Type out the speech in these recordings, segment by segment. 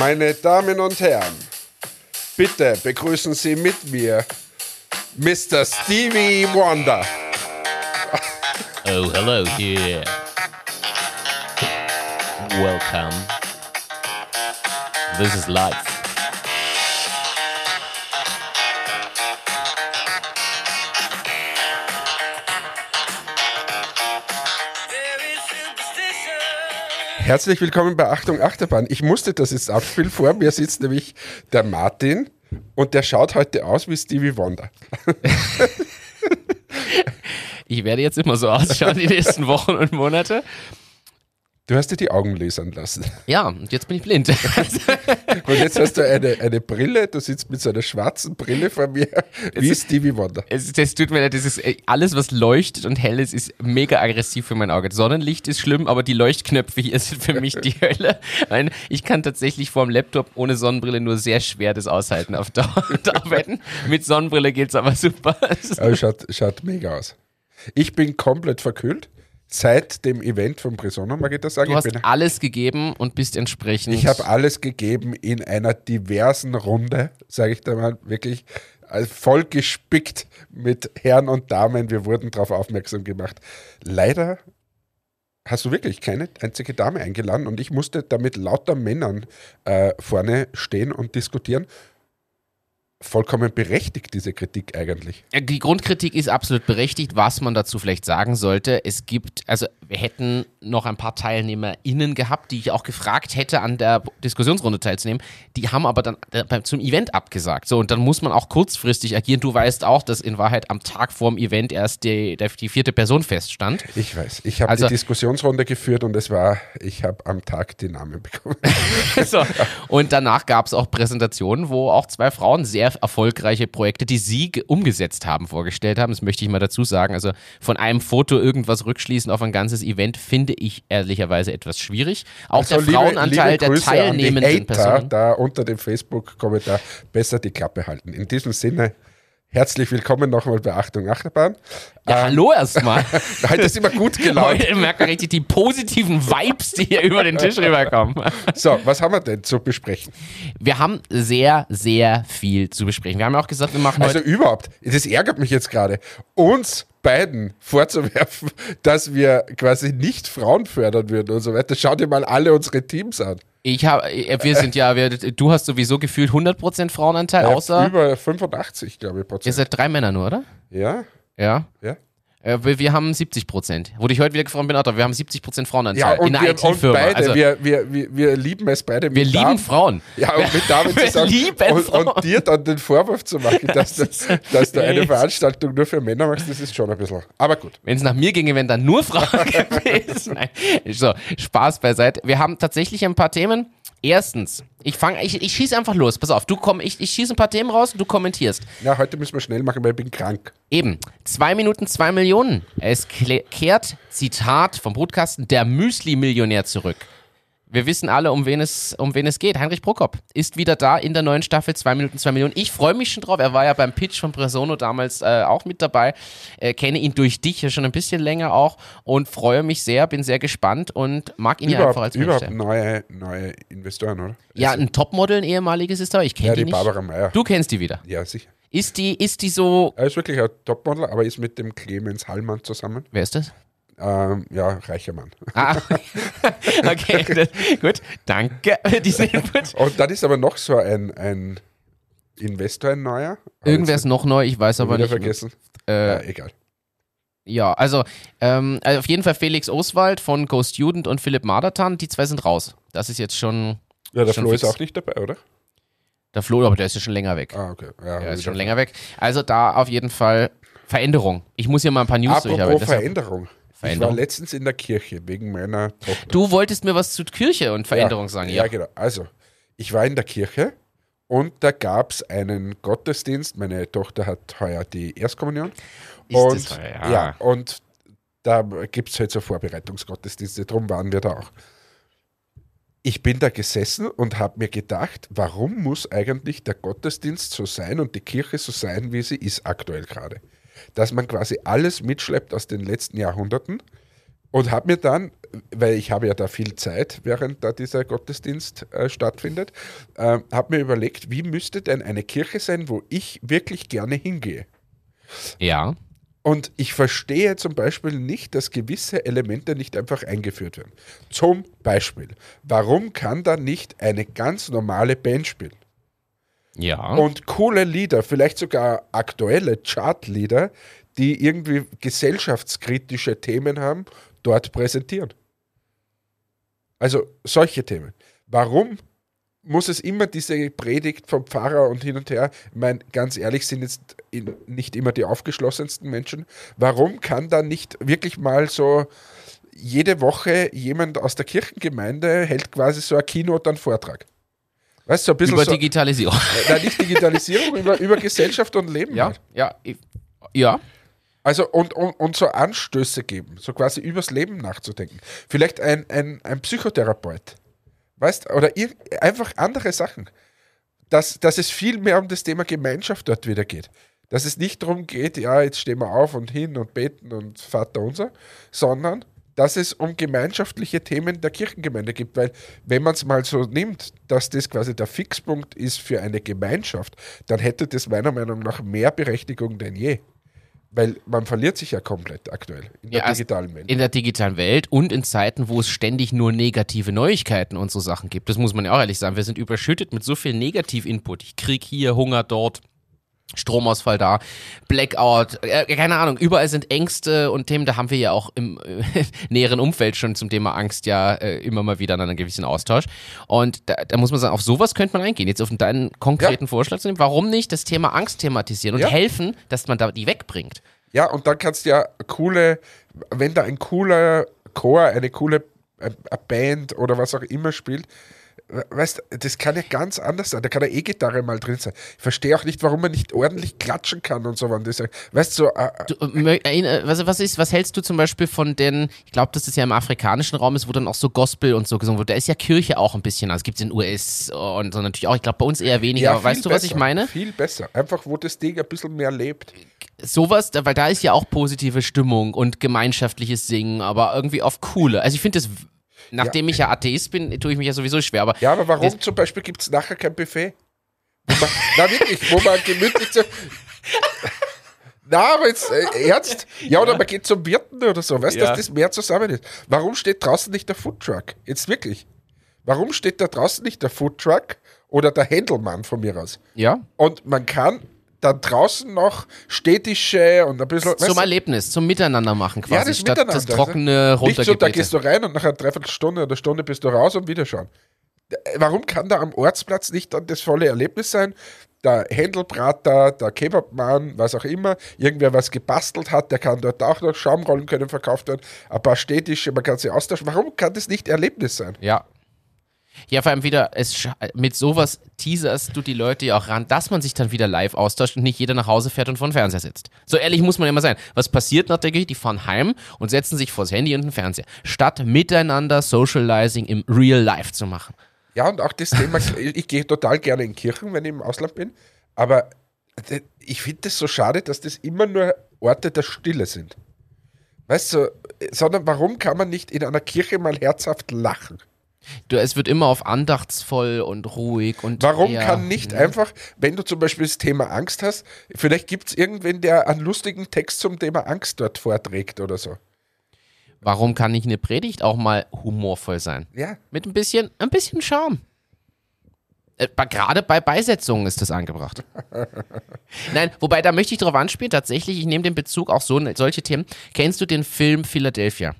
Meine Damen und Herren, bitte begrüßen Sie mit mir Mr. Stevie Wonder. Oh, hello here. Welcome. This is life. Herzlich willkommen bei Achtung Achterbahn. Ich musste das jetzt abspielen. Vor mir sitzt nämlich der Martin und der schaut heute aus wie Stevie Wonder. Ich werde jetzt immer so ausschauen die nächsten Wochen und Monate. Du hast dir die Augen lasern lassen. Ja, und jetzt bin ich blind. Und jetzt hast du eine, eine Brille, du sitzt mit so einer schwarzen Brille vor mir, wie Stevie Wonder. Es, das tut mir leid, das ist äh, alles, was leuchtet und hell ist, ist mega aggressiv für mein Auge. Sonnenlicht ist schlimm, aber die Leuchtknöpfe hier sind für mich die Hölle. Nein, ich kann tatsächlich vor dem Laptop ohne Sonnenbrille nur sehr schwer das aushalten auf Dauer und arbeiten. Mit Sonnenbrille geht's aber super. Aber schaut, schaut mega aus. Ich bin komplett verkühlt. Seit dem Event mag ich das sagen. Du hast ich bin, alles gegeben und bist entsprechend. ich habe alles gegeben in einer diversen Runde, sage ich da mal wirklich. äh, Voll gespickt mit Herren und Damen. Wir wurden darauf aufmerksam gemacht. Leider hast du wirklich keine einzige Dame eingeladen und ich musste da mit lauter Männern äh, vorne stehen und diskutieren. Vollkommen berechtigt, diese Kritik eigentlich. Die Grundkritik ist absolut berechtigt. Was man dazu vielleicht sagen sollte, es gibt, also wir hätten noch ein paar TeilnehmerInnen gehabt, die ich auch gefragt hätte, an der Diskussionsrunde teilzunehmen. Die haben aber dann äh, zum Event abgesagt. So, und dann muss man auch kurzfristig agieren. Du weißt auch, dass in Wahrheit am Tag vorm Event erst die, die vierte Person feststand. Ich weiß. Ich habe Also- die Diskussionsrunde geführt und es war, ich habe am Tag die Namen bekommen. so. Und danach gab es auch Präsentationen, wo auch zwei Frauen sehr erfolgreiche Projekte, die sie ge- umgesetzt haben, vorgestellt haben. Das möchte ich mal dazu sagen. Also von einem Foto irgendwas rückschließen auf ein ganzes Event finde ich ehrlicherweise etwas schwierig. Auch Also, der liebe- Frauenanteil liebe der teilnehmenden Hater Personen. da unter dem Facebook-Kommentar besser die Klappe halten. In diesem Sinne, herzlich willkommen nochmal bei Achtung Achterbahn. Ja, hallo erstmal. Heute ist immer gut gelaunt. Heute merkt man richtig die positiven Vibes, die hier über den Tisch rüberkommen. So, was haben wir denn zu besprechen? Wir haben sehr, sehr viel zu besprechen. Wir haben ja auch gesagt, wir machen Also überhaupt, das ärgert mich jetzt gerade, uns beiden vorzuwerfen, dass wir quasi nicht Frauen fördern würden und so weiter. Schau dir mal alle unsere Teams an. Ich habe, wir sind ja, wir, du hast sowieso gefühlt 100% Frauenanteil, außer Über 85, glaube ich, ihr Prozent. seid drei Männer nur, oder? Ja, Ja. ja. Äh, wir, wir haben 70 Prozent. Wurde ich heute wieder gefragt bin, Otto, wir haben 70 Prozent Ja, Frauenanteil und, in der wir, IT-Firma. beide, Also, wir, wir, wir, wir, wir lieben es beide. mit lieben Frauen. Ja, und mit David Wir zusammen. lieben und, Frauen. und dir dann den Vorwurf zu machen, dass, du, dass du eine. Veranstaltung nur für Männer machst, das ist schon ein bisschen. Aber gut. Wenn es nach mir ginge, wären dann nur Frauen gewesen. Nein. So, Spaß beiseite. Wir haben tatsächlich ein paar Themen. Erstens, ich fange, ich, ich schieße einfach los. Pass auf, du komm, ich, ich schieße ein paar Themen raus und du kommentierst. Ja, heute müssen wir schnell machen, weil ich bin krank. Eben, zwei Minuten, zwei Millionen. Es kehrt, Zitat vom Brutkasten, der Müsli-Millionär zurück. Wir wissen alle, um wen, es, um wen es geht. Heinrich Prokop ist wieder da in der neuen Staffel, zwei Minuten, zwei Millionen. Ich freue mich schon drauf. Er war ja beim Pitch von Presono damals äh, auch mit dabei. Äh, kenne ihn durch dich ja schon ein bisschen länger auch und freue mich sehr, bin sehr gespannt und mag ihn ja einfach als Überhaupt, Mensch. überhaupt neue, neue Investoren, oder? Ja, ein Topmodel, ein ehemaliges ist da. Ich kenne ja die, die nicht. Barbara Meyer. Du kennst die wieder. Ja, sicher. Ist die, ist die so. Er ist wirklich ein Topmodel, aber ist mit dem Clemens Hallmann zusammen. Wer ist das? Ähm, ja, reicher Mann. Ah, okay, das, gut, danke für diesen Input. Und dann ist aber noch so ein, ein Investor, ein neuer. Irgendwer ist noch neu, ich weiß aber nicht. vergessen. Äh, ja, egal. ja, also, ähm, also auf jeden Fall Felix Oswald von Go Student und Philipp Madertan, die zwei sind raus. Das ist jetzt schon Ja, der schon Flo ist fix. auch nicht dabei, oder? der Flo, aber der ist ja schon länger weg. Ah, okay. Ja, Der ist schon länger weg. Also da auf jeden Fall Veränderung. Ich muss hier mal ein paar News durcharbeiten. Apropos Deshalb- Veränderung. Ich war Veränderung. letztens in der Kirche wegen meiner Tochter. Du wolltest mir was zu Kirche und Veränderung sagen, ja. Ja, genau. Also, ich war in der Kirche und da gab es einen Gottesdienst. Meine Tochter hat heuer die Erstkommunion. Ist und, das heuer? Ja. ja, und da gibt es halt so Vorbereitungsgottesdienste, darum waren wir da auch. Ich bin da gesessen und habe mir gedacht, warum muss eigentlich der Gottesdienst so sein und die Kirche so sein, wie sie ist aktuell gerade? Dass man quasi alles mitschleppt aus den letzten Jahrhunderten, Und habe mir dann, weil ich habe ja da viel Zeit, während da dieser Gottesdienst äh, stattfindet, äh, habe mir überlegt, wie müsste denn eine Kirche sein, wo ich wirklich gerne hingehe. Ja. Und ich verstehe zum Beispiel nicht, dass gewisse Elemente nicht einfach eingeführt werden. Zum Beispiel, warum kann da nicht eine ganz normale Band spielen? Ja. Und coole Lieder, vielleicht sogar aktuelle Chartlieder, die irgendwie gesellschaftskritische Themen haben, dort präsentieren. Also solche Themen. Warum muss es immer diese Predigt vom Pfarrer und hin und her? Ich meine, ganz ehrlich, sind jetzt nicht immer die aufgeschlossensten Menschen. Warum kann da nicht wirklich mal so jede Woche jemand aus der Kirchengemeinde hält quasi so ein Keynote, einen Vortrag? Weißt du, ein bisschen Über so, Digitalisierung. Nein, nicht Digitalisierung, über, über Gesellschaft und Leben. Ja, halt. ja, ich- ja. Also und, und, und so Anstöße geben, so quasi übers Leben nachzudenken. Vielleicht ein, ein, ein Psychotherapeut, weißt oder ir einfach andere Sachen. Dass, dass es viel mehr um das Thema Gemeinschaft dort wieder geht. Dass es nicht darum geht, ja, jetzt stehen wir auf und hin und beten und Vater unser, sondern dass es um gemeinschaftliche Themen der Kirchengemeinde gibt. Weil wenn man es mal so nimmt, dass das quasi der Fixpunkt ist für eine Gemeinschaft, dann hätte das meiner Meinung nach mehr Berechtigung denn je. Weil man verliert sich ja komplett aktuell in der Ja, also digitalen Welt. In der digitalen Welt und in Zeiten, wo es ständig nur negative Neuigkeiten und so Sachen gibt. Das muss man ja auch ehrlich sagen. Wir sind überschüttet mit so viel Negativ-Input. Krieg hier, Hunger dort. Stromausfall da, Blackout, äh, keine Ahnung, überall sind Ängste und Themen, da haben wir ja auch im äh, näheren Umfeld schon zum Thema Angst ja äh, immer mal wieder einen gewissen Austausch. Und da, da muss man sagen, auf sowas könnte man eingehen. Jetzt auf deinen konkreten Vorschlag zu nehmen, warum nicht das Thema Angst thematisieren und Ja. helfen, dass man da die wegbringt. Ja, und dann kannst du ja coole, wenn da ein cooler Chor, eine coole äh, Band oder was auch immer spielt, weißt du, das kann ja ganz anders sein. Da kann eine E-Gitarre mal drin sein. Ich verstehe auch nicht, warum man nicht ordentlich klatschen kann und so. Wenn das, weißt du, so, äh, Du, äh, äh, was, was, ist, was hältst du zum Beispiel von den, ich glaube, dass das ja im afrikanischen Raum ist, wo dann auch so Gospel und so gesungen wird. Da ist ja Kirche auch ein bisschen, also gibt es in US und so natürlich auch, ich glaube bei uns eher weniger, aber viel weißt du, was ich besser, meine? Viel besser. Einfach, wo das Ding ein bisschen mehr lebt. Sowas, weil da ist ja auch positive Stimmung und gemeinschaftliches Singen, aber irgendwie auf coole. Also ich finde das, nachdem ich ja Atheist bin, tue ich mich ja sowieso schwer, aber Ja, aber warum zum Beispiel gibt es nachher kein Buffet? Wo man, na wirklich, wo man gemütlich so. Na, aber jetzt äh, ernst? Ja, oder man geht zum Wirten oder so, weißt du, Ja. dass das mehr zusammen ist. Warum steht draußen nicht der Foodtruck? Jetzt wirklich. Warum steht da draußen nicht der Foodtruck oder der Händelmann von mir aus? ja, Und man kann dann draußen noch städtische und ein bisschen. zum Erlebnis, zum Miteinander machen quasi, das statt das trockene Nicht so, da gehst du rein und nach einer Dreiviertelstunde oder Stunde bist du raus und wieder schauen. Äh, Warum kann da am Ortsplatz nicht dann das volle Erlebnis sein? Der Händelbrater, der Kebabmann, was auch immer, irgendwer was gebastelt hat, der kann dort auch noch Schaumrollen können verkauft werden, ein paar städtische, man kann sie austauschen. Warum kann das nicht Erlebnis sein? Ja. Ja, vor allem wieder, es, mit sowas teaserst du die Leute ja auch ran, dass man sich dann wieder live austauscht und nicht jeder nach Hause fährt und vor den Fernseher sitzt. So ehrlich muss man immer sein. Was passiert Geschichte? Die fahren heim und setzen sich vors Handy und den Fernseher. Statt miteinander Socializing im Real Life zu machen. Ja, und auch das Thema, ich gehe total gerne in Kirchen, wenn ich im Ausland bin, aber ich finde es so schade, dass das immer nur Orte der Stille sind. Weißt du, sondern warum kann man nicht in einer Kirche mal herzhaft lachen? Du, es wird immer auf andachtsvoll und ruhig und. Warum eher- kann nicht einfach, wenn du zum Beispiel das Thema Angst hast, vielleicht gibt es irgendwen, der einen lustigen Text zum Thema Angst dort vorträgt oder so. Warum kann nicht eine Predigt auch mal humorvoll sein? Ja, Mit ein bisschen, ein bisschen Charme. Äh, Gerade bei Beisetzungen ist das angebracht. Nein, wobei, da möchte ich drauf anspielen, tatsächlich, ich nehme den Bezug auch so, solche Themen. Kennst du den Film Philadelphia?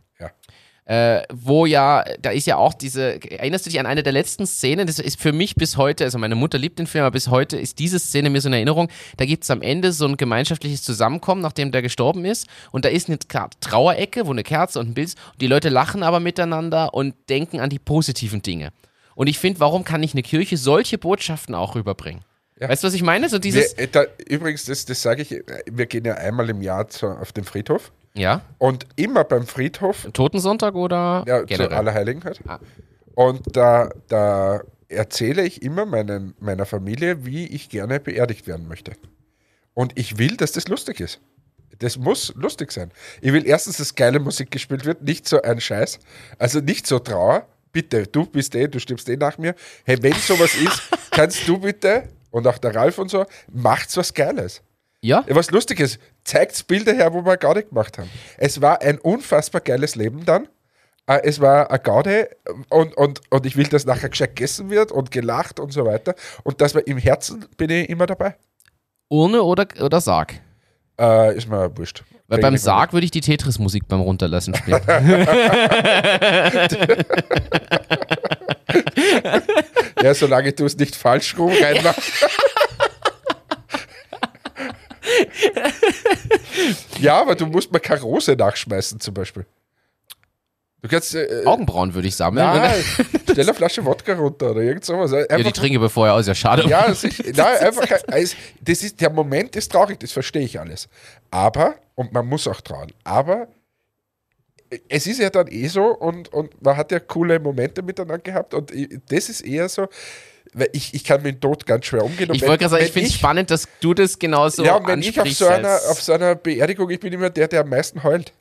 Äh, wo ja, da ist ja auch diese, erinnerst du dich an eine der letzten Szenen? Das ist für mich bis heute, also meine Mutter liebt den Film, aber bis heute ist diese Szene mir so in Erinnerung. Da gibt es am Ende so ein gemeinschaftliches Zusammenkommen, nachdem der gestorben ist. Und da ist eine Trauerecke, wo eine Kerze und ein Bild. Und die Leute lachen aber miteinander und denken an die positiven Dinge. Und ich finde, warum kann nicht eine Kirche solche Botschaften auch rüberbringen? Ja. Weißt du, was ich meine? So dieses. Wir, äh, da, übrigens, das, das sage ich, äh, wir gehen ja einmal im Jahr zu, auf den Friedhof ja? und immer beim Friedhof Totensonntag oder Ja, zu generell? Allerheiligen halt. Ah. Und da, da erzähle ich immer meinen, meiner Familie, wie ich gerne beerdigt werden möchte. Und ich will, dass das lustig ist. Das muss lustig sein. Ich will erstens, dass geile Musik gespielt wird, nicht so ein Scheiß. Also nicht so Trauer. Bitte, du bist eh, du stirbst eh nach mir. Hey, wenn sowas ist, kannst du bitte, und auch der Ralf und so, macht's was Geiles. Ja? Was Lustiges, zeigt Bilder her, wo wir nicht gemacht haben. Es war ein unfassbar geiles Leben dann. Äh, Es war eine Gaude und, und, und ich will, dass nachher gescheit gegessen wird und gelacht und so weiter. Und das war im Herzen bin ich immer dabei. Urne oder, oder Sarg? Äh, ist mir wurscht. Weil Denk beim. Sarg würde ich die Tetris-Musik beim Runterlassen spielen. Ja, solange du es nicht falsch rum reinmachst. ja, aber du musst mal keine Rose nachschmeißen zum Beispiel. Du kannst. Äh, Augenbrauen würde ich sammeln. nein, stell eine Flasche Wodka runter oder irgend sowas. ja, die trinke ich bevor aus, ja schade. ja, sich, nein, einfach. Das ist, der Moment ist traurig, das verstehe ich alles. Aber, und man muss auch trauen, aber es ist ja dann eh so und, und man hat ja coole Momente miteinander gehabt und ich, das ist eher so, weil ich, ich kann mit dem Tod ganz schwer umgehen. Und ich wollte gerade sagen, ich finde es spannend, dass du das genauso ja, und wenn ich auf so, einer, auf so einer Beerdigung, ich bin immer der, der am meisten heult.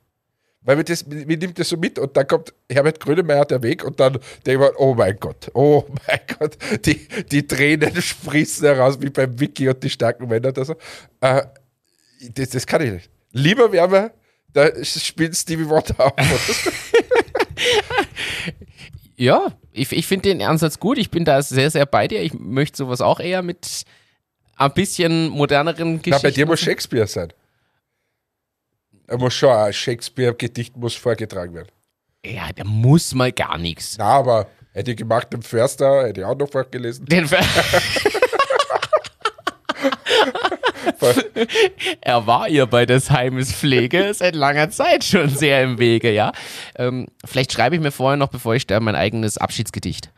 Weil mir das, mir nimmt das so mit und dann kommt Herbert Grönemeyer der Weg und dann ich mir, oh mein Gott, oh mein Gott, die, die Tränen sprießen heraus wie beim Wiki und die starken Männer. oder so. Äh, das, das kann ich nicht. Lieber wäre da spielt Stevie Wonder auf. Ja, ich, ich finde den Ansatz gut. Ich bin da sehr, sehr bei dir. Ich möchte sowas auch eher mit ein bisschen moderneren Na, Geschichten. bei dir muss Shakespeare sein. Er muss schon, ein Shakespeare-Gedicht muss vorgetragen werden. ja, da muss mal gar nichts. Na, aber hätte ich gemacht im Förster, hätte ich auch noch vorgelesen. Den Ver er war ihr bei des Heimes Pflege seit langer Zeit schon sehr im Wege, ja. Ähm, vielleicht schreibe ich mir vorher noch, bevor ich sterbe, mein eigenes Abschiedsgedicht.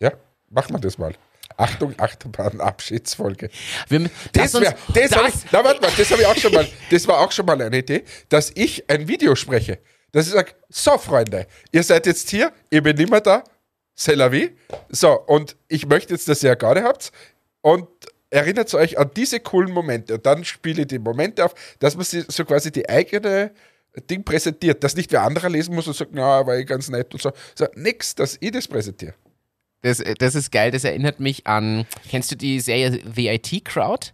Ja, machen wir das mal. Achtung, Achterbahn, Abschiedsfolge. Wir, Das, wär, das, hab ich, das, na, warte mal, das habe ich auch schon mal, das war auch schon mal eine Idee, dass ich ein Video spreche. Dass ich sage, so Freunde, ihr seid jetzt hier, ich bin nicht mehr da, c'est la vie. So, und ich möchte jetzt, dass ihr eine Garde habt und erinnert euch an diese coolen Momente und dann spiele ich die Momente auf, dass man sie so quasi die eigene Ding präsentiert, dass nicht wer anderer lesen muss und sagt, na, war ich ganz nett und so. so nix, dass ich das präsentiere. das, das ist geil, das erinnert mich an, kennst du die Serie The IT Crowd?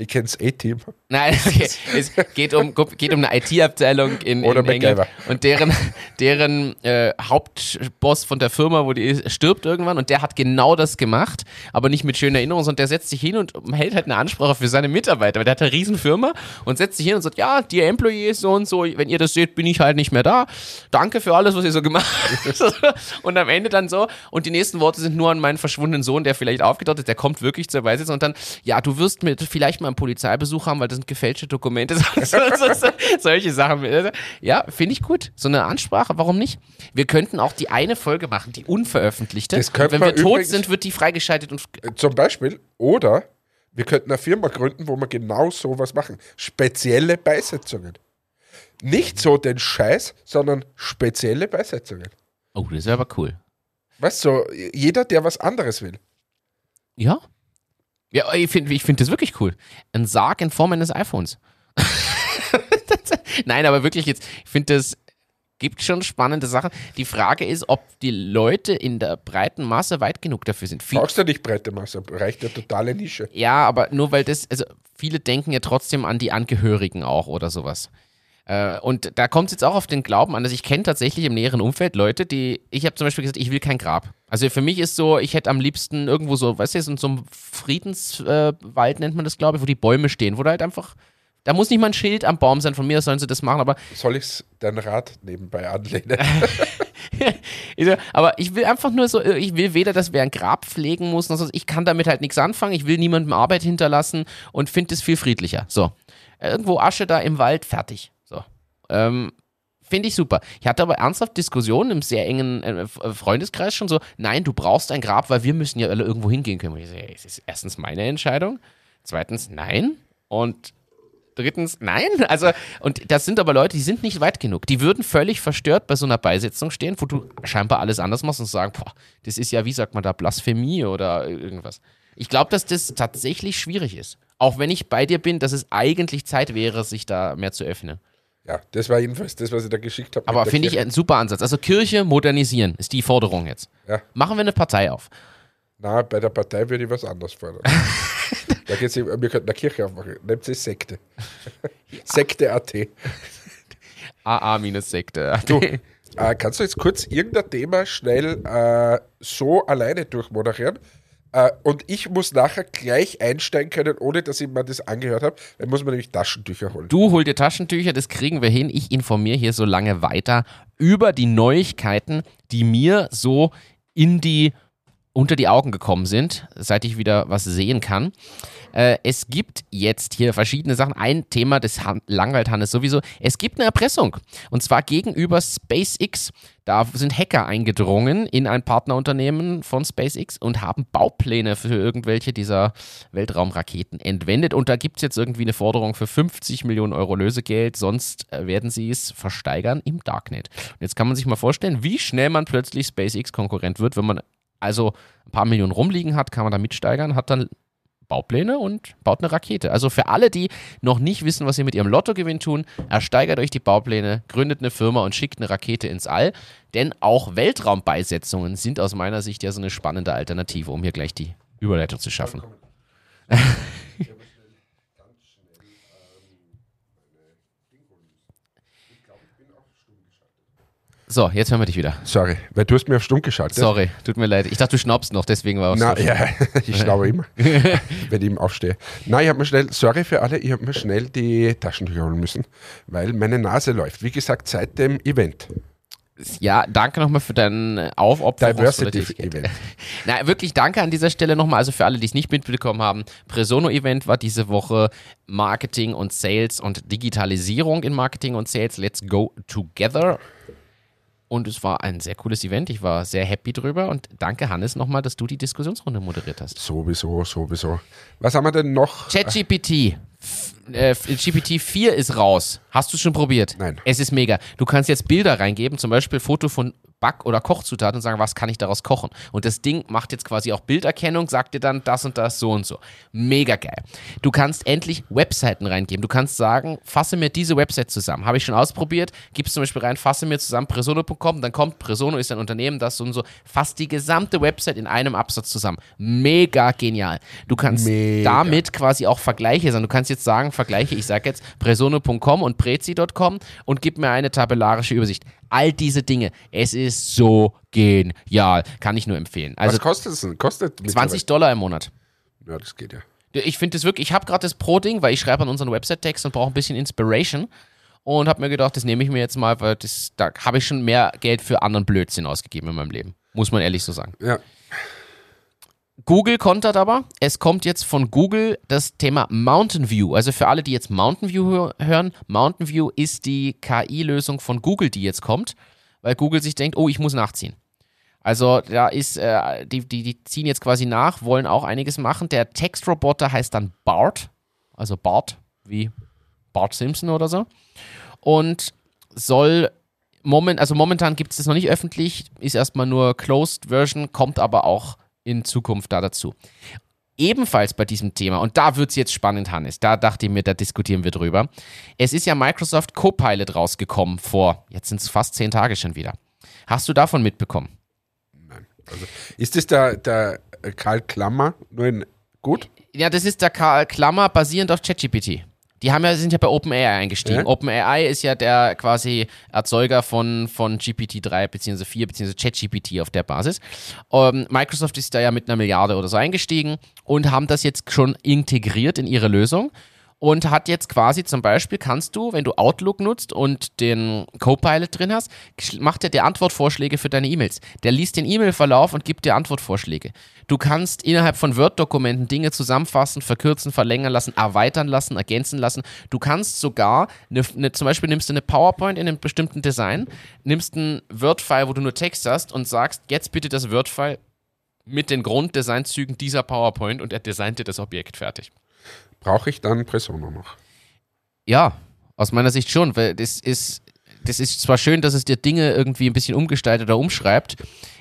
Ich kenn's A-Team. Nein, okay. es geht um, geht um eine IT-Abteilung in, Oder in England und deren, deren äh, Hauptboss von der Firma, wo die ist, stirbt irgendwann und der hat genau das gemacht, aber nicht mit schönen Erinnerungen, sondern der setzt sich hin und hält halt eine Ansprache für seine Mitarbeiter, weil der hat eine riesen Firma und setzt sich hin und sagt, ja, die Employees so und so, wenn ihr das seht, bin ich halt nicht mehr da. Danke für alles, was ihr so gemacht habt. und am Ende dann so und die nächsten Worte sind nur an meinen verschwundenen Sohn, der vielleicht aufgetaucht ist, der kommt wirklich zur Beisetzung und dann, ja, du wirst mit vielleicht mal einen Polizeibesuch haben, weil das sind gefälschte Dokumente. So, so, so, solche Sachen. Ja, finde ich gut. So eine Ansprache, warum nicht? Wir könnten auch die eine Folge machen, die unveröffentlichte. Wenn wir tot sind, wird die freigeschaltet und Zum Beispiel, oder wir könnten eine Firma gründen, wo wir genau sowas machen. Spezielle Beisetzungen. Nicht so den Scheiß, sondern spezielle Beisetzungen. Oh, das ist aber cool. Weißt du, so, jeder, der was anderes will. Ja. Ja, ich finde ich find das wirklich cool. Ein Sarg in Form eines iPhones. Nein, aber wirklich jetzt, ich finde das gibt schon spannende Sachen. Die Frage ist, ob die Leute in der breiten Masse weit genug dafür sind. Viel, Brauchst du nicht breite Masse, reicht eine totale Nische. ja, aber nur weil das, also viele denken ja trotzdem an die Angehörigen auch oder sowas. Äh, Und da kommt es jetzt auch auf den Glauben an, dass ich kenne tatsächlich im näheren Umfeld Leute, die, ich habe zum Beispiel gesagt, ich will kein Grab. Also für mich ist so, ich hätte am liebsten irgendwo so, weißt du, so in so einem Friedenswald äh, nennt man das, glaube ich, wo die Bäume stehen, wo da halt einfach, da muss nicht mal ein Schild am Baum sein, von mir sollen sie das machen, aber Soll ich dein Rad nebenbei anlehnen? Aber ich will einfach nur so, ich will weder, dass wer ein Grab pflegen muss, noch sonst. Ich kann damit halt nichts anfangen. Ich will niemandem Arbeit hinterlassen und finde es viel friedlicher. So. Irgendwo Asche da im Wald, fertig. Ähm, Finde ich super. Ich hatte aber ernsthaft Diskussionen im sehr engen äh, Freundeskreis schon so, nein, du brauchst ein Grab, weil wir müssen ja alle irgendwo hingehen können. Und ich so, ey, es ist erstens meine Entscheidung, zweitens nein und drittens nein. Also, und das sind aber Leute, die sind nicht weit genug. Die würden völlig verstört bei so einer Beisetzung stehen, wo du scheinbar alles anders machst und sagen, boah, das ist ja, wie sagt man da, Blasphemie oder irgendwas. Ich glaube, dass das tatsächlich schwierig ist. Auch wenn ich bei dir bin, dass es eigentlich Zeit wäre, sich da mehr zu öffnen. Ja, das war jedenfalls das, was ich da geschickt habe. Aber finde ich einen super Ansatz. Also Kirche modernisieren ist die Forderung jetzt. Ja. Machen wir eine Partei auf. Na, bei der Partei würde ich was anderes fordern. da geht's, wir könnten eine Kirche aufmachen. Nehmt sie Sekte. Sekte.at. AA-Sekte. Du, äh, kannst du jetzt kurz irgendein Thema schnell äh, so alleine durchmoderieren? Äh, und ich muss nachher gleich einsteigen können, ohne dass ich mir das angehört habe. Dann muss man nämlich Taschentücher holen. Du hol dir Taschentücher, das kriegen wir hin. Ich informiere hier so lange weiter über die Neuigkeiten, die mir so in die unter die Augen gekommen sind, seit ich wieder was sehen kann. Äh, es gibt jetzt hier verschiedene Sachen. Ein Thema, das Han langweilt Hannes sowieso. Es gibt eine Erpressung. Und zwar gegenüber SpaceX. Da sind Hacker eingedrungen in ein Partnerunternehmen von SpaceX und haben Baupläne für irgendwelche dieser Weltraumraketen entwendet. Und da gibt es jetzt irgendwie eine Forderung für 50 Millionen Euro Lösegeld. Sonst äh, werden sie es versteigern im Darknet. Und jetzt kann man sich mal vorstellen, wie schnell man plötzlich SpaceX-Konkurrent wird, wenn man also ein paar Millionen rumliegen hat, kann man da mitsteigern, hat dann Baupläne und baut eine Rakete. Also für alle, die noch nicht wissen, was sie mit ihrem Lottogewinn tun, ersteigert euch die Baupläne, gründet eine Firma und schickt eine Rakete ins All. Denn auch Weltraumbeisetzungen sind aus meiner Sicht ja so eine spannende Alternative, um hier gleich die Überleitung zu schaffen. So, jetzt hören wir dich wieder. Sorry, weil du hast mir auf Stumm geschaltet. Sorry, tut mir leid. Ich dachte, du schnaubst noch, deswegen war es Na, so. ja, ich schnaube immer, wenn ich aufstehe. Nein, ich habe mir schnell, sorry für alle, ich habe mir schnell die Taschentücher holen müssen, weil meine Nase läuft. Wie gesagt, seit dem Event. Ja, danke nochmal für deinen Aufopferung. Diversity Event. Na, wirklich danke an dieser Stelle nochmal. Also für alle, die es nicht mitbekommen haben, Presono-Event war diese Woche Marketing und Sales und Digitalisierung in Marketing und Sales. Let's go together. Und es war ein sehr cooles Event. Ich war sehr happy drüber. Und danke, Hannes, nochmal, dass du die Diskussionsrunde moderiert hast. Sowieso, sowieso. Was haben wir denn noch? ChatGPT. Äh, GPT 4 ist raus. Hast du schon probiert? Nein. Es ist mega. Du kannst jetzt Bilder reingeben, zum Beispiel Foto von Back- oder Kochzutaten und sagen, was kann ich daraus kochen? Und das Ding macht jetzt quasi auch Bilderkennung, sagt dir dann das und das so und so. Mega geil. Du kannst endlich Webseiten reingeben. Du kannst sagen, fasse mir diese Website zusammen. Habe ich schon ausprobiert. Gibst zum Beispiel rein, fasse mir zusammen Presono.com, dann kommt Presono ist ein Unternehmen, das so und so fasst die gesamte Website in einem Absatz zusammen. Mega genial. Du kannst Mega. damit quasi auch Vergleiche sagen. Du kannst jetzt sagen, Vergleiche, ich sage jetzt presono.com und prezi.com und gib mir eine tabellarische Übersicht. All diese Dinge. Es ist so genial. Kann ich nur empfehlen. Also Was kostet es denn? Kostet 20 Dollar im Monat. Ja, das geht ja. Ich finde das wirklich, ich habe gerade das Pro-Ding, weil ich schreibe an unseren Website-Text und brauche ein bisschen Inspiration. Und habe mir gedacht, das nehme ich mir jetzt mal, weil das, da habe ich schon mehr Geld für anderen Blödsinn ausgegeben in meinem Leben. Muss man ehrlich so sagen. Ja, Google kontert aber, es kommt jetzt von Google das Thema Mountain View. Also für alle, die jetzt Mountain View hö- hören, Mountain View ist die KI-Lösung von Google, die jetzt kommt, weil Google sich denkt, oh, ich muss nachziehen. Also da ist, äh, die, die, die ziehen jetzt quasi nach, wollen auch einiges machen. Der Textroboter heißt dann Bart, also Bart, wie Bart Simpson oder so. Und soll moment, also momentan gibt es das noch nicht öffentlich, ist erstmal nur Closed Version, kommt aber auch in Zukunft da dazu. Ebenfalls bei diesem Thema, und da wird es jetzt spannend, Hannes, da dachte ich mir, da diskutieren wir drüber. Es ist ja Microsoft Copilot rausgekommen vor, jetzt sind es fast zehn Tage schon wieder. Hast du davon mitbekommen? also ist das der, der Karl Klammer nur in gut? Ja, das ist der Karl Klammer basierend auf ChatGPT. Die haben ja, sind ja bei OpenAI eingestiegen. Ja. OpenAI ist ja der quasi Erzeuger von, von GPT-3 bzw. 4 bzw. ChatGPT auf der Basis. Ähm, Microsoft ist da ja mit einer Milliarde oder so eingestiegen und haben das jetzt schon integriert in ihre Lösung und hat jetzt quasi zum Beispiel, kannst du, wenn du Outlook nutzt und den Copilot drin hast, macht er dir Antwortvorschläge für deine E-Mails. Der liest den E-Mail-Verlauf und gibt dir Antwortvorschläge. Du kannst innerhalb von Word-Dokumenten Dinge zusammenfassen, verkürzen, verlängern lassen, erweitern lassen, ergänzen lassen. Du kannst sogar, eine, eine, zum Beispiel nimmst du eine PowerPoint in einem bestimmten Design, nimmst ein Word-File, wo du nur Text hast und sagst, jetzt bitte das Word-File mit den Grunddesignzügen dieser PowerPoint und er designt dir das Objekt fertig. Brauche ich dann Presono noch? Ja, aus meiner Sicht schon, weil das ist, das ist zwar schön, dass es dir Dinge irgendwie ein bisschen umgestaltet oder umschreibt.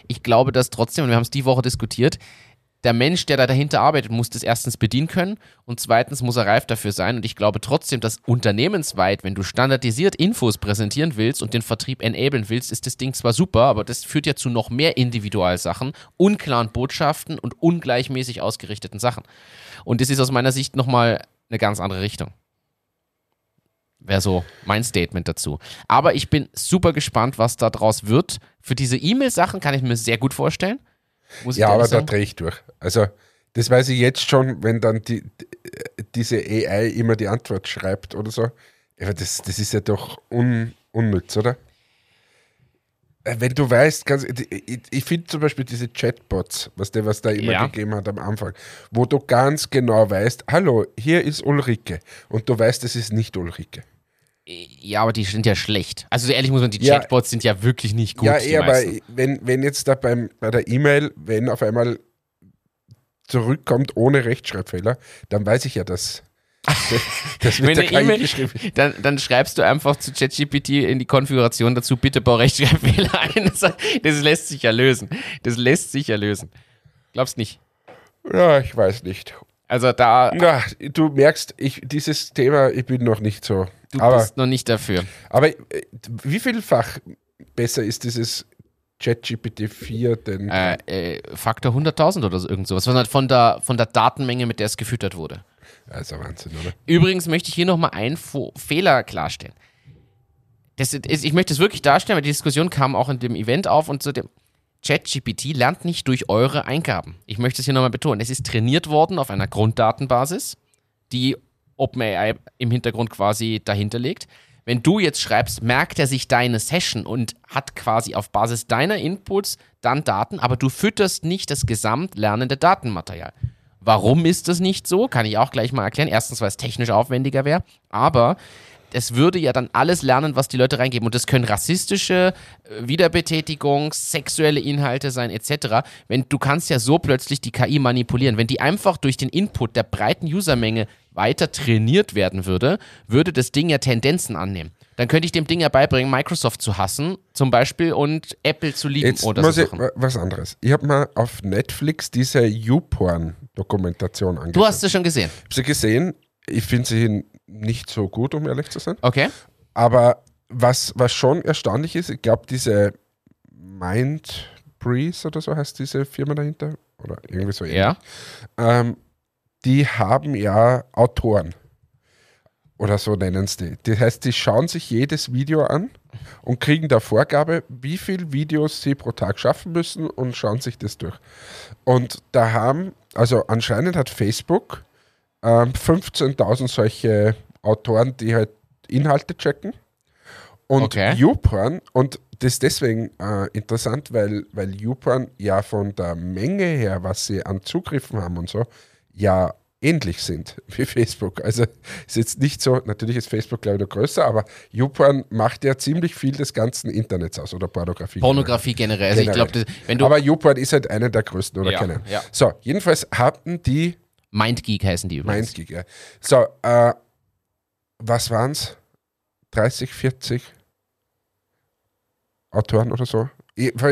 Ich glaube, dass trotzdem, und wir haben es die Woche diskutiert, der Mensch, der da dahinter arbeitet, muss das erstens bedienen können und zweitens muss er reif dafür sein. Und ich glaube trotzdem, dass unternehmensweit, wenn du standardisiert Infos präsentieren willst und den Vertrieb enablen willst, ist das Ding zwar super, aber das führt ja zu noch mehr Individualsachen, unklaren Botschaften und ungleichmäßig ausgerichteten Sachen. Und das ist aus meiner Sicht nochmal eine ganz andere Richtung. Wäre so mein Statement dazu. Aber ich bin super gespannt, was da draus wird. Für diese E-Mail-Sachen kann ich mir sehr gut vorstellen. Muss Ja, aber ehrlich da sagen. drehe ich durch. Also, das weiß ich jetzt schon, wenn dann die, die, diese AI immer die Antwort schreibt oder so. Ja, das, das ist ja doch un, unnütz, oder? Äh, Wenn du weißt, ganz, ich, ich finde zum Beispiel diese Chatbots, was der, was da immer Ja. gegeben hat am Anfang, wo du ganz genau weißt, hallo, hier ist Ulrike und du weißt, es ist nicht Ulrike. Ja, aber die sind ja schlecht. Also so ehrlich muss man, die Ja. Chatbots sind ja wirklich nicht gut. ja, die eh, aber wenn, wenn jetzt da beim, bei der E-Mail, wenn auf einmal zurückkommt ohne Rechtschreibfehler, dann weiß ich ja, dass das Wenn wird der eine E-Mail- KI geschrieben. Dann, dann schreibst du einfach zu ChatGPT in die Konfiguration dazu, bitte bau Rechtschreibfehler ein. Das, das lässt sich ja lösen. Das lässt sich ja lösen. Glaubst nicht? Ja, ich weiß nicht. Also da, Ja, du merkst, ich, dieses Thema, ich bin noch nicht so. Du aber, bist noch nicht dafür. aber äh, wie vielfach besser ist dieses ChatGPT 4 denn? Äh, äh, Faktor 100.000 oder so irgend sowas. Was halt von der, von der Datenmenge, mit der es gefüttert wurde. Also Wahnsinn, oder? Übrigens möchte ich hier nochmal einen Fo Fehler klarstellen. Das ist, ich möchte es wirklich darstellen, weil die Diskussion kam auch in dem Event auf und zu dem ChatGPT lernt nicht durch eure Eingaben. Ich möchte es hier nochmal betonen. Es ist trainiert worden auf einer Grunddatenbasis, die OpenAI im Hintergrund quasi dahinter legt. Wenn du jetzt schreibst, merkt er sich deine Session und hat quasi auf Basis deiner Inputs dann Daten, aber du fütterst nicht das gesamt lernende Datenmaterial. Warum ist das nicht so? Kann ich auch gleich mal erklären. Erstens, weil es technisch aufwendiger wäre, aber es würde ja dann alles lernen, was die Leute reingeben. Und das können rassistische äh, Wiederbetätigung, sexuelle Inhalte sein, etc. Wenn du kannst ja so plötzlich die KI manipulieren. Wenn die einfach durch den Input der breiten Usermenge weiter trainiert werden würde, würde das Ding ja Tendenzen annehmen. Dann könnte ich dem Ding ja beibringen, Microsoft zu hassen, zum Beispiel, und Apple zu lieben Jetzt oder muss so ich was anderes. Ich habe mal auf Netflix diese YouPorn-Dokumentation angeschaut. Du hast es schon gesehen. Ich habe sie gesehen. Ich finde sie nicht so gut, um ehrlich zu sein. Okay? Aber was, was schon erstaunlich ist, ich glaube, diese Mind Breeze oder so heißt diese Firma dahinter, oder irgendwie so ähnlich, Ja. ähm, die haben ja Autoren. Oder so nennen es die. Das heißt, die schauen sich jedes Video an und kriegen da Vorgabe, wie viele Videos sie pro Tag schaffen müssen und schauen sich das durch. Und da haben, also anscheinend hat Facebook ähm, 15.000 solche Autoren, die halt Inhalte checken. Und Okay. YouPorn, und das ist deswegen äh, interessant, weil, weil YouPorn ja von der Menge her, was sie an Zugriffen haben und so, ja ähnlich sind wie Facebook. Also ist jetzt nicht so, natürlich ist Facebook glaube ich noch größer, aber YouPorn macht ja ziemlich viel des ganzen Internets aus oder Pornografie. Pornografie generell. Also ich Generell. glaube, wenn du. aber YouPorn ist halt einer der größten oder Ja, keine. ja. So, jedenfalls hatten die Mindgeek heißen die übrigens. Mindgeek, ja. So, äh, was waren es? 30, 40 Autoren oder so?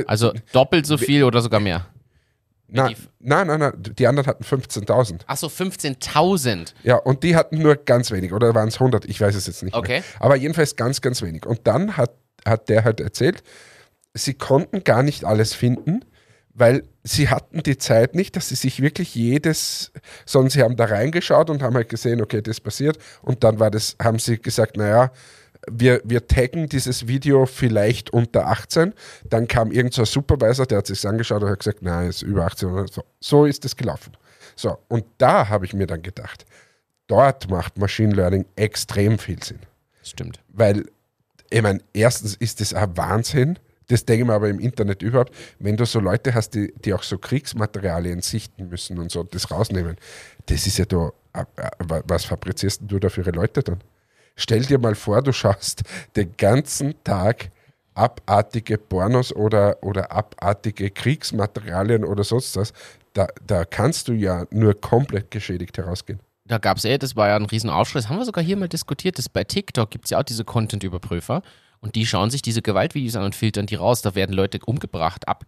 Also doppelt so viel oder sogar mehr. nein, nein, nein, nein, die anderen hatten 15.000. Achso, 15.000. Ja, und die hatten nur ganz wenig, oder waren es 100? Ich weiß es jetzt nicht Okay. mehr. Aber jedenfalls ganz, ganz wenig. Und dann hat, hat der halt erzählt, sie konnten gar nicht alles finden, weil sie hatten die Zeit nicht, dass sie sich wirklich jedes, sondern sie haben da reingeschaut und haben halt gesehen, okay, das passiert. Und dann war das, haben sie gesagt, naja, wir, wir taggen dieses Video vielleicht unter 18. Dann kam irgend so ein Supervisor, der hat sich angeschaut und hat gesagt, nein, ist über 18 oder so. So ist es gelaufen. So, und da habe ich mir dann gedacht, dort macht Machine Learning extrem viel Sinn. Das stimmt. Weil, ich meine, erstens ist das ein Wahnsinn, das denke ich mir aber im Internet überhaupt, wenn du so Leute hast, die, die auch so Kriegsmaterialien sichten müssen und so, das rausnehmen, das ist ja da, äh, äh, was fabrizierst du da für ihre Leute dann? Stell dir mal vor, du schaust den ganzen Tag abartige Pornos oder, oder abartige Kriegsmaterialien oder sonst was, da, da kannst du ja nur komplett geschädigt herausgehen. Da gab es eh, das war ja ein Riesenaufschrei. Das haben wir sogar hier mal diskutiert. Das bei TikTok gibt es ja auch diese Content-Überprüfer. Und die schauen sich diese Gewaltvideos an und filtern die raus. Da werden Leute umgebracht, ab,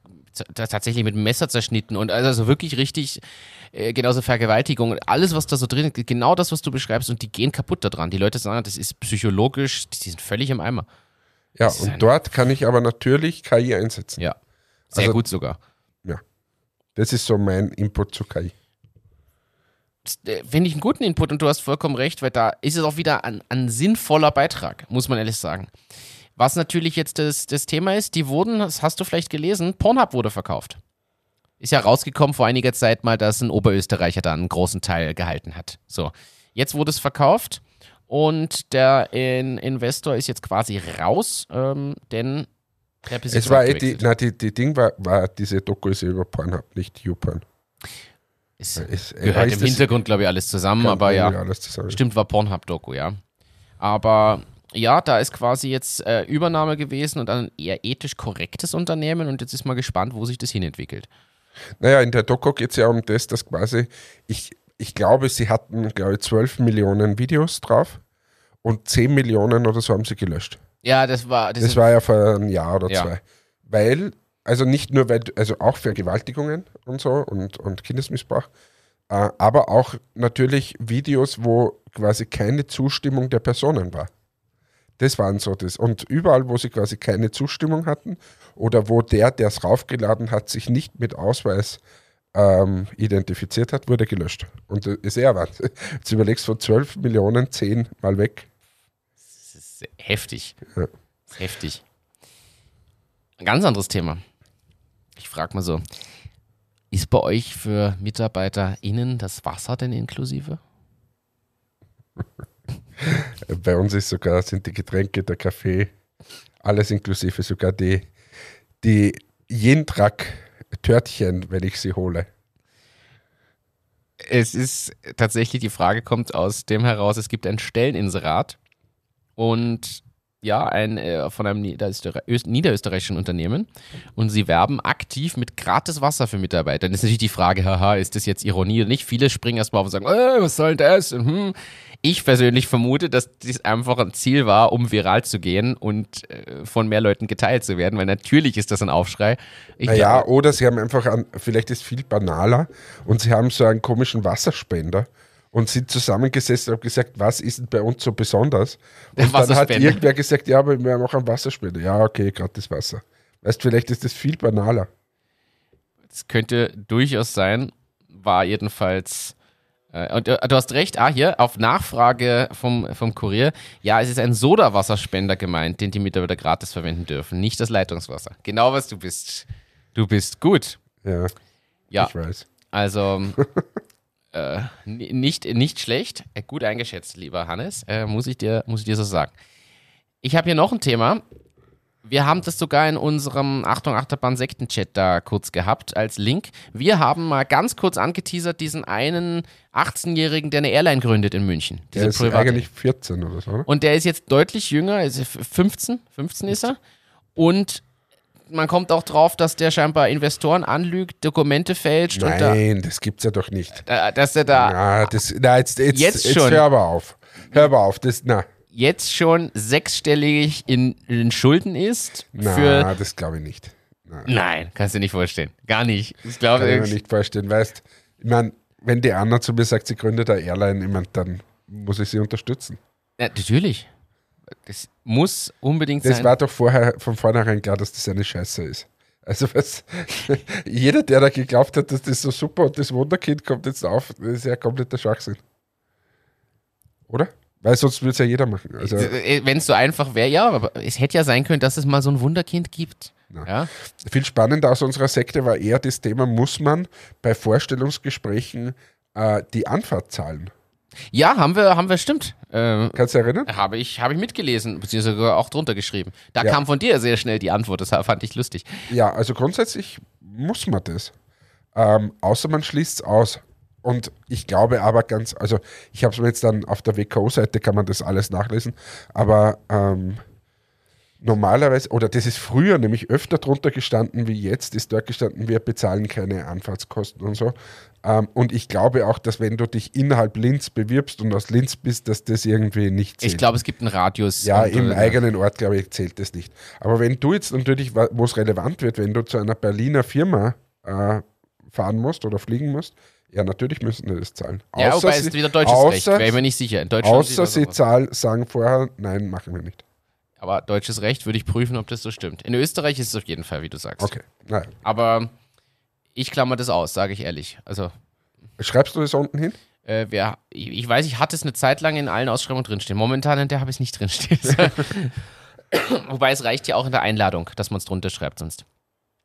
tatsächlich mit dem Messer zerschnitten und also wirklich richtig, äh, genauso Vergewaltigung und alles, was da so drin ist, genau das, was du beschreibst und die gehen kaputt daran. Die Leute sagen, das ist psychologisch, die sind völlig im Eimer. Ja, und dort kann ich aber natürlich KI einsetzen. Ja, sehr also, gut sogar. Ja, das ist so mein Input zu KI. Äh, finde ich einen guten Input und du hast vollkommen recht, weil da ist es auch wieder ein, ein sinnvoller Beitrag, muss man ehrlich sagen. Was natürlich jetzt das, das Thema ist, die wurden, das hast du vielleicht gelesen, Pornhub wurde verkauft. Ist ja rausgekommen vor einiger Zeit mal, dass ein Oberösterreicher da einen großen Teil gehalten hat. So, jetzt wurde es verkauft und der in Investor ist jetzt quasi raus, ähm, denn der Besitzer Es war eh die, na, die, die Ding war, war diese Doku ist über Pornhub, nicht YouPorn. Es ist, gehört im Hintergrund, glaube ich, alles zusammen, aber ja. Zusammen. Stimmt, war Pornhub-Doku, ja. Aber ja, da ist quasi jetzt äh, Übernahme gewesen und ein eher ethisch korrektes Unternehmen und jetzt ist mal gespannt, wo sich das hinentwickelt. Naja, in der Doku geht es ja um das, dass quasi, ich, ich glaube, sie hatten, glaube ich, 12 Millionen Videos drauf und 10 Millionen oder so haben sie gelöscht. Ja, das war. Das, das war ja vor einem Jahr oder ja. zwei. Weil also nicht nur, weil, also auch Vergewaltigungen und so und, und Kindesmissbrauch, äh, aber auch natürlich Videos, wo quasi keine Zustimmung der Personen war. Das waren so das. Und überall, wo sie quasi keine Zustimmung hatten oder wo der, der es raufgeladen hat, sich nicht mit Ausweis ähm, identifiziert hat, wurde gelöscht. Und das ist eher was. Jetzt überlegst du von 12 Millionen 10 mal weg. Das ist heftig. Ja. Das ist heftig. Ein ganz anderes Thema. Ich frage mal so, ist bei euch für MitarbeiterInnen das Wasser denn inklusive? Bei uns ist sogar, sind die Getränke, der Kaffee, alles inklusive, sogar die, die Jentrak-Törtchen, wenn ich sie hole. Es ist tatsächlich, die Frage kommt aus dem heraus, es gibt ein Stelleninserat und ja, ein, äh, von einem Niederöster niederösterreichischen Unternehmen und sie werben aktiv mit gratis Wasser für Mitarbeiter. Dann ist natürlich die Frage, haha, ist das jetzt Ironie oder nicht? Viele springen erstmal auf und sagen, äh, was soll das? Hm. Ich persönlich vermute, dass dies einfach ein Ziel war, um viral zu gehen und äh, von mehr Leuten geteilt zu werden, weil natürlich ist das ein Aufschrei. Ich naja, glaub, oder sie haben einfach, an, vielleicht ist es viel banaler und sie haben so einen komischen Wasserspender und sind zusammengesessen und haben gesagt, was ist denn bei uns so besonders? Und dann hat irgendwer gesagt, ja, aber wir haben auch einen Wasserspender. Ja, okay, gratis Wasser. Weißt du, vielleicht ist das viel banaler. Das könnte durchaus sein, war jedenfalls. Äh, und äh, du hast recht, ah, hier, auf Nachfrage vom, vom Kurier, ja, es ist ein Sodawasserspender gemeint, den die Mitarbeiter gratis verwenden dürfen, nicht das Leitungswasser. Genau was du bist. Du bist gut. Ja. Ja. Ich weiß. Also, Äh, nicht, nicht schlecht, äh, gut eingeschätzt, lieber Hannes, äh, muss, ich dir, muss ich dir so sagen. Ich habe hier noch ein Thema. Wir haben das sogar in unserem Achtung Achterbahn Sekten-Chat da kurz gehabt als Link. Wir haben mal ganz kurz angeteasert diesen einen 18-Jährigen, der eine Airline gründet in München. Der ist private. eigentlich 14 oder so. Oder? Und der ist jetzt deutlich jünger, ist 15, 15 ist er. Und man kommt auch drauf, dass der scheinbar Investoren anlügt, Dokumente fälscht. Nein, da, das gibt's ja doch nicht. Da, dass er da. Na, das, na jetzt, jetzt, jetzt, jetzt schon. hör aber auf. Hör aber auf. Das, na. Jetzt schon sechsstellig in, in Schulden ist. Na, das glaube ich nicht. Na. Nein, kannst du nicht vorstellen. Gar nicht. Ich glaube, Kann ich mir nicht vorstellen. Weißt, ich meine, wenn die Anna zu mir sagt, sie gründet eine Airline, ich mein, dann muss ich sie unterstützen. Ja, natürlich. Das muss unbedingt das sein. Das war doch vorher von vornherein klar, dass das eine Scheiße ist. Also was, jeder, der da geglaubt hat, dass das so super und das Wunderkind kommt jetzt auf, das ist ja kompletter Schwachsinn. Oder? Weil sonst würde es ja jeder machen. Also, äh, äh, Wenn es so einfach wäre, ja, aber es hätte ja sein können, dass es mal so ein Wunderkind gibt. Ja. Viel spannender aus unserer Sekte war eher das Thema, muss man bei Vorstellungsgesprächen äh, die Anfahrt zahlen? Ja, haben wir, haben wir, stimmt. Äh, Kannst du erinnern? Habe ich, hab ich mitgelesen, beziehungsweise sogar auch drunter geschrieben. Da ja. kam von dir sehr schnell die Antwort, das fand ich lustig. Ja, also grundsätzlich muss man das. Ähm, außer man schließt es aus. Und ich glaube aber ganz, also ich habe es mir jetzt dann auf der WKO-Seite, kann man das alles nachlesen, aber ähm, normalerweise, oder das ist früher nämlich öfter drunter gestanden wie jetzt, ist dort gestanden, wir bezahlen keine Anfahrtskosten und so. Ähm, und ich glaube auch, dass wenn du dich innerhalb Linz bewirbst und aus Linz bist, dass das irgendwie nicht zählt. Ich glaube, es gibt einen Radius. Ja, im äh, eigenen Ort, glaube ich, zählt das nicht. Aber wenn du jetzt natürlich, wo es relevant wird, wenn du zu einer Berliner Firma äh, fahren musst oder fliegen musst, ja, natürlich müssen die das zahlen. Ja, Außer wobei sie- es wieder deutsches außer, Recht. Wäre ich mir nicht sicher. In Deutschland Außer sie das zahl, sagen vorher, nein, machen wir nicht. Aber deutsches Recht würde ich prüfen, ob das so stimmt. In Österreich ist es auf jeden Fall, wie du sagst. Okay, naja. Aber ich klammer das aus, sage ich ehrlich. Also, Schreibst du das unten hin? äh, wer, ich, ich weiß, ich hatte es eine Zeit lang in allen Ausschreibungen drinstehen. Momentan in der habe ich es nicht drinstehen. Wobei es reicht ja auch in der Einladung, dass man es drunter schreibt sonst.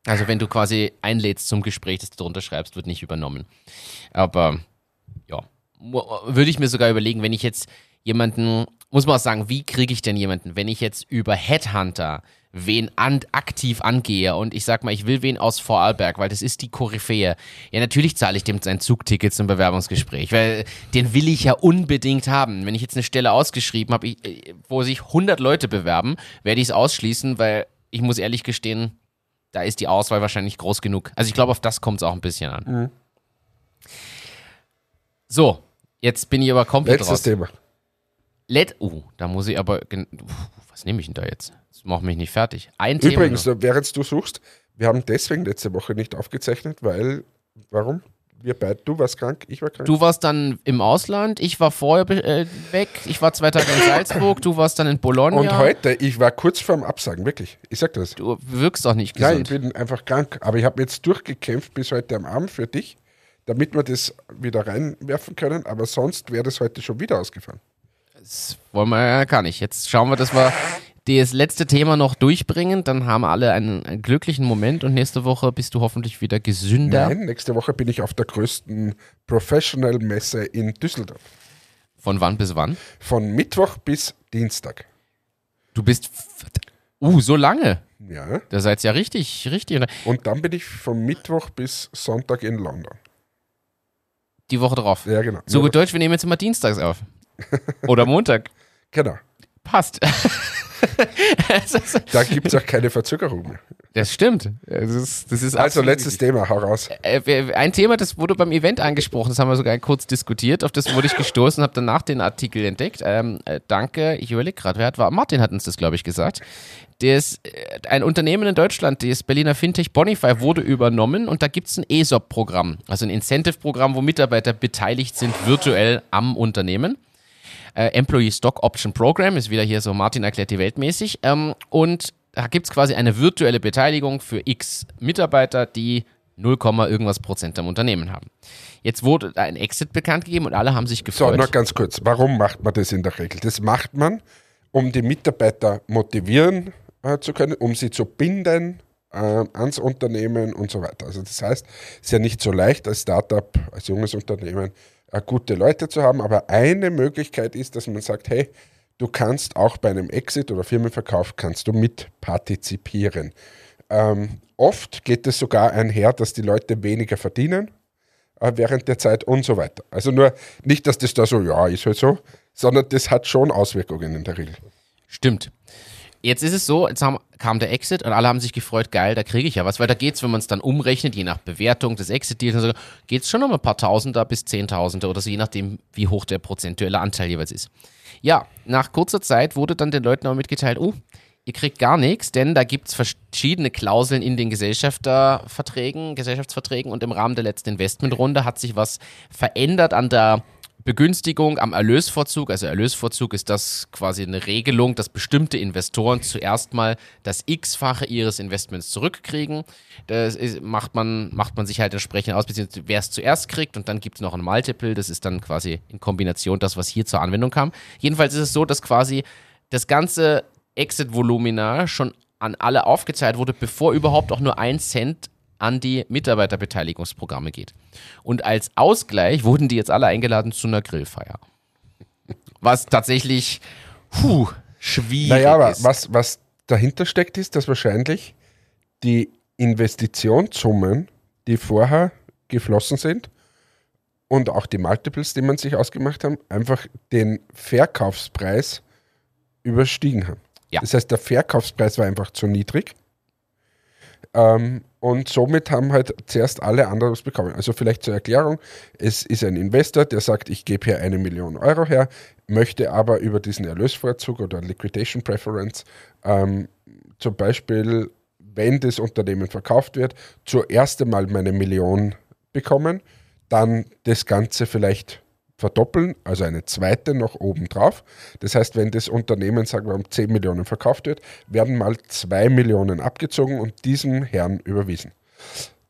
Also wenn du quasi einlädst zum Gespräch, das du drunter schreibst, wird nicht übernommen. Aber ja, würde ich mir sogar überlegen, wenn ich jetzt jemanden, muss man auch sagen, wie kriege ich denn jemanden, wenn ich jetzt über Headhunter wen an, aktiv angehe und ich sag mal, ich will wen aus Vorarlberg, weil das ist die Koryphäe. Ja, natürlich zahle ich dem sein Zugticket zum Bewerbungsgespräch, weil den will ich ja unbedingt haben. Wenn ich jetzt eine Stelle ausgeschrieben habe, äh, wo sich 100 Leute bewerben, werde ich es ausschließen, weil ich muss ehrlich gestehen, da ist die Auswahl wahrscheinlich groß genug. Also ich glaube, auf das kommt es auch ein bisschen an. So, jetzt bin ich aber komplett Letztes raus. Thema. Let uh, da muss ich aber. Puh, Was nehme ich denn da jetzt? Das macht mich nicht fertig. Ein Thema. Übrigens, noch. während du suchst, wir haben deswegen letzte Woche nicht aufgezeichnet, weil, warum? Wir beide, du warst krank, ich war krank. Du warst dann im Ausland, ich war vorher äh, weg, ich war zwei Tage in Salzburg, du warst dann in Bologna. Und heute, ich war kurz vorm Absagen, wirklich. Ich sag das. Du wirkst auch nicht Nein, ich gesund. bin einfach krank. Aber ich habe jetzt durchgekämpft bis heute am Abend für dich, damit wir das wieder reinwerfen können. Aber sonst wäre das heute schon wieder ausgefallen. Das wollen wir ja gar nicht. Jetzt schauen wir, dass wir das letzte Thema noch durchbringen. Dann haben alle einen, einen glücklichen Moment und nächste Woche bist du hoffentlich wieder gesünder. Nein, nächste Woche bin ich auf der größten Professional-Messe in Düsseldorf. Von wann bis wann? Von Mittwoch bis Dienstag. Du bist. Uh, so lange. Ja. Da seid ihr ja richtig, richtig. Und dann bin ich von Mittwoch bis Sonntag in London. Die Woche drauf. Ja, genau. So gut Deutsch, wir nehmen jetzt immer dienstags auf. Oder Montag. Genau. Passt. Da gibt es auch keine Verzögerung mehr. das stimmt. Das ist, das ist Also letztes Thema, hau raus. Äh, Ein Thema, das wurde beim Event angesprochen, das haben wir sogar kurz diskutiert, auf das wurde ich gestoßen, habe danach den Artikel entdeckt. Ähm, äh, danke, ich überlege gerade, wer hat war? Martin hat uns das, glaube ich, gesagt. Das, äh, ein Unternehmen in Deutschland, das Berliner Fintech Bonify, wurde übernommen und da gibt es ein ESOP-Programm, also ein Incentive-Programm, wo Mitarbeiter beteiligt sind virtuell am Unternehmen. Äh, Employee Stock Option Program ist wieder hier so Martin erklärt die Welt mäßig. Ähm, und da gibt es quasi eine virtuelle Beteiligung für x Mitarbeiter, die 0, irgendwas Prozent am Unternehmen haben. Jetzt wurde ein Exit bekannt gegeben und alle haben sich So, gefreut. noch ganz kurz. Warum macht man das in der Regel? Das macht man, um die Mitarbeiter motivieren äh, zu können, um sie zu binden äh, ans Unternehmen und so weiter. Also das heißt, es ist ja nicht so leicht als Startup, als junges Unternehmen, gute Leute zu haben, aber eine Möglichkeit ist, dass man sagt, hey, du kannst auch bei einem Exit oder Firmenverkauf kannst du mit partizipieren. Ähm, oft geht es sogar einher, dass die Leute weniger verdienen äh, während der Zeit und so weiter. Also nur nicht, dass das da so, ja, ist halt so, sondern das hat schon Auswirkungen in der Regel. Stimmt. Jetzt ist es so, jetzt haben, kam der Exit und alle haben sich gefreut, geil, da kriege ich ja was, weil da geht's, wenn man es dann umrechnet, je nach Bewertung des Exit-Deals, so, geht's schon um ein paar Tausender bis Zehntausender oder so, je nachdem, wie hoch der prozentuelle Anteil jeweils ist. Ja, nach kurzer Zeit wurde dann den Leuten auch mitgeteilt, oh, ihr kriegt gar nichts, denn da gibt's verschiedene Klauseln in den Gesellschafterverträgen, Gesellschaftsverträgen und im Rahmen der letzten Investmentrunde hat sich was verändert an der Begünstigung am Erlösvorzug, also Erlösvorzug ist das quasi eine Regelung, dass bestimmte Investoren zuerst mal das X-fache ihres Investments zurückkriegen. Das ist, macht, man, macht man sich halt entsprechend aus, beziehungsweise wer es zuerst kriegt und dann gibt es noch ein Multiple, das ist dann quasi in Kombination das, was hier zur Anwendung kam. Jedenfalls ist es so, dass quasi das ganze Exit-Volumina schon an alle aufgezahlt wurde, bevor überhaupt auch nur ein Cent an die Mitarbeiterbeteiligungsprogramme geht. Und als Ausgleich wurden die jetzt alle eingeladen zu einer Grillfeier. Was tatsächlich puh, schwierig Naja, aber ist. was, was dahinter steckt, ist, dass wahrscheinlich die Investitionssummen, die vorher geflossen sind und auch die Multiples, die man sich ausgemacht haben, einfach den Verkaufspreis überstiegen haben. Ja. Das heißt, der Verkaufspreis war einfach zu niedrig. Ähm, und somit haben halt zuerst alle anderen was bekommen. Also vielleicht zur Erklärung, es ist ein Investor, der sagt, ich gebe hier eine Million Euro her, möchte aber über diesen Erlösvorzug oder Liquidation Preference ähm, zum Beispiel, wenn das Unternehmen verkauft wird, zuerst einmal meine Million bekommen, dann das Ganze vielleicht verdoppeln, also eine zweite noch oben drauf. Das heißt, wenn das Unternehmen, sagen wir, um 10 Millionen verkauft wird, werden mal 2 Millionen abgezogen und diesem Herrn überwiesen.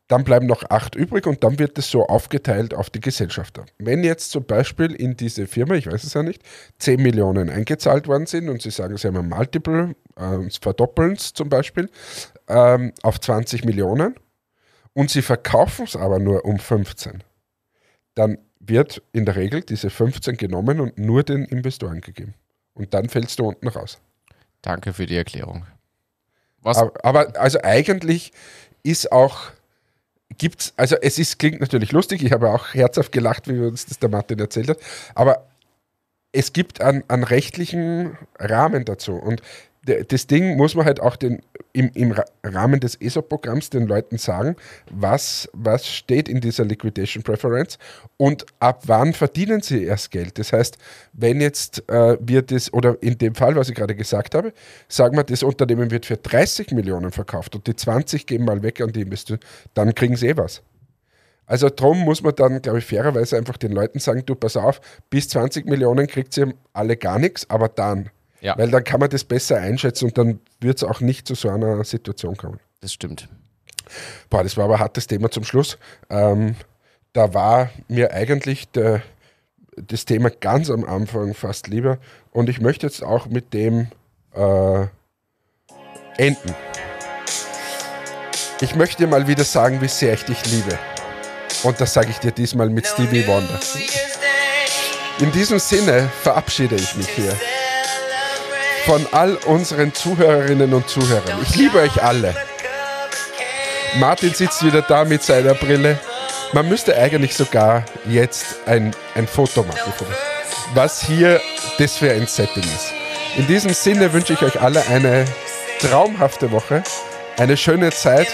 Dann bleiben noch 8 übrig und dann wird es so aufgeteilt auf die Gesellschafter. Wenn jetzt zum Beispiel in diese Firma, ich weiß es ja nicht, 10 Millionen eingezahlt worden sind und Sie sagen, Sie haben ein Multiple, äh, verdoppeln es zum Beispiel, ähm, auf 20 Millionen und Sie verkaufen es aber nur um 15, dann wird in der Regel diese 15 genommen und nur den Investoren gegeben. Und dann fällst du unten raus. Danke für die Erklärung. Was? Aber, aber also eigentlich ist auch, gibt's, also es ist, klingt natürlich lustig, ich habe auch herzhaft gelacht, wie uns das der Martin erzählt hat, aber es gibt einen, einen rechtlichen Rahmen dazu. Und das Ding muss man halt auch den, im, im Rahmen des ESOP-Programms den Leuten sagen, was, was steht in dieser Liquidation Preference und ab wann verdienen sie erst Geld. Das heißt, wenn jetzt äh, wir das, oder in dem Fall, was ich gerade gesagt habe, sagen wir, das Unternehmen wird für 30 Millionen verkauft und die 20 gehen mal weg an die Investoren, dann kriegen sie eh was. Also darum muss man dann, glaube ich, fairerweise einfach den Leuten sagen, du pass auf, bis 20 Millionen kriegt ihr alle gar nichts, aber dann. Ja. Weil dann kann man das besser einschätzen und dann wird es auch nicht zu so einer Situation kommen. Das stimmt. Boah, das war aber ein hartes Thema zum Schluss. Ähm, da war mir eigentlich der, das Thema ganz am Anfang fast lieber und ich möchte jetzt auch mit dem äh, enden. Ich möchte mal wieder sagen, wie sehr ich dich liebe. Und das sage ich dir diesmal mit Stevie Wonder. In diesem Sinne verabschiede ich mich hier von all unseren Zuhörerinnen und Zuhörern. Ich liebe euch alle. Martin sitzt wieder da mit seiner Brille. Man müsste eigentlich sogar jetzt ein, ein Foto machen, was hier das für ein Setting ist. In diesem Sinne wünsche ich euch alle eine traumhafte Woche, eine schöne Zeit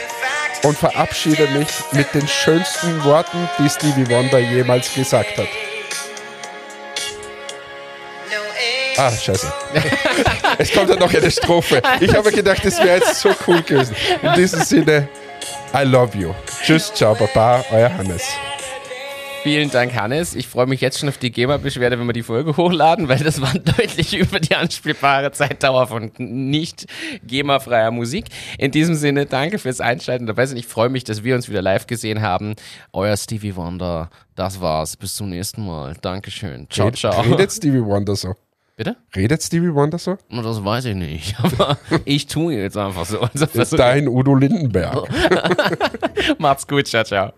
und verabschiede mich mit den schönsten Worten, die Stevie Wonder jemals gesagt hat. Ah, scheiße. es kommt ja noch eine Strophe. Ich habe gedacht, das wäre jetzt so cool gewesen. In diesem Sinne, I love you. Tschüss, ciao, baba, euer Hannes. Vielen Dank, Hannes. Ich freue mich jetzt schon auf die GEMA-Beschwerde, wenn wir die Folge hochladen, weil das war deutlich über die anspielbare Zeitdauer von nicht GEMA-freier Musik. In diesem Sinne, danke fürs Einschalten dabei sind. Ich freue mich, dass wir uns wieder live gesehen haben. Euer Stevie Wonder. Das war's. Bis zum nächsten Mal. Dankeschön. Ciao, ciao. Redet Stevie Wonder so? Bitte? Redet Stevie Wonder so? Das weiß ich nicht. Aber ich tue jetzt einfach so. Also Ist dein Udo Lindenberg. Macht's gut. Ciao, ciao.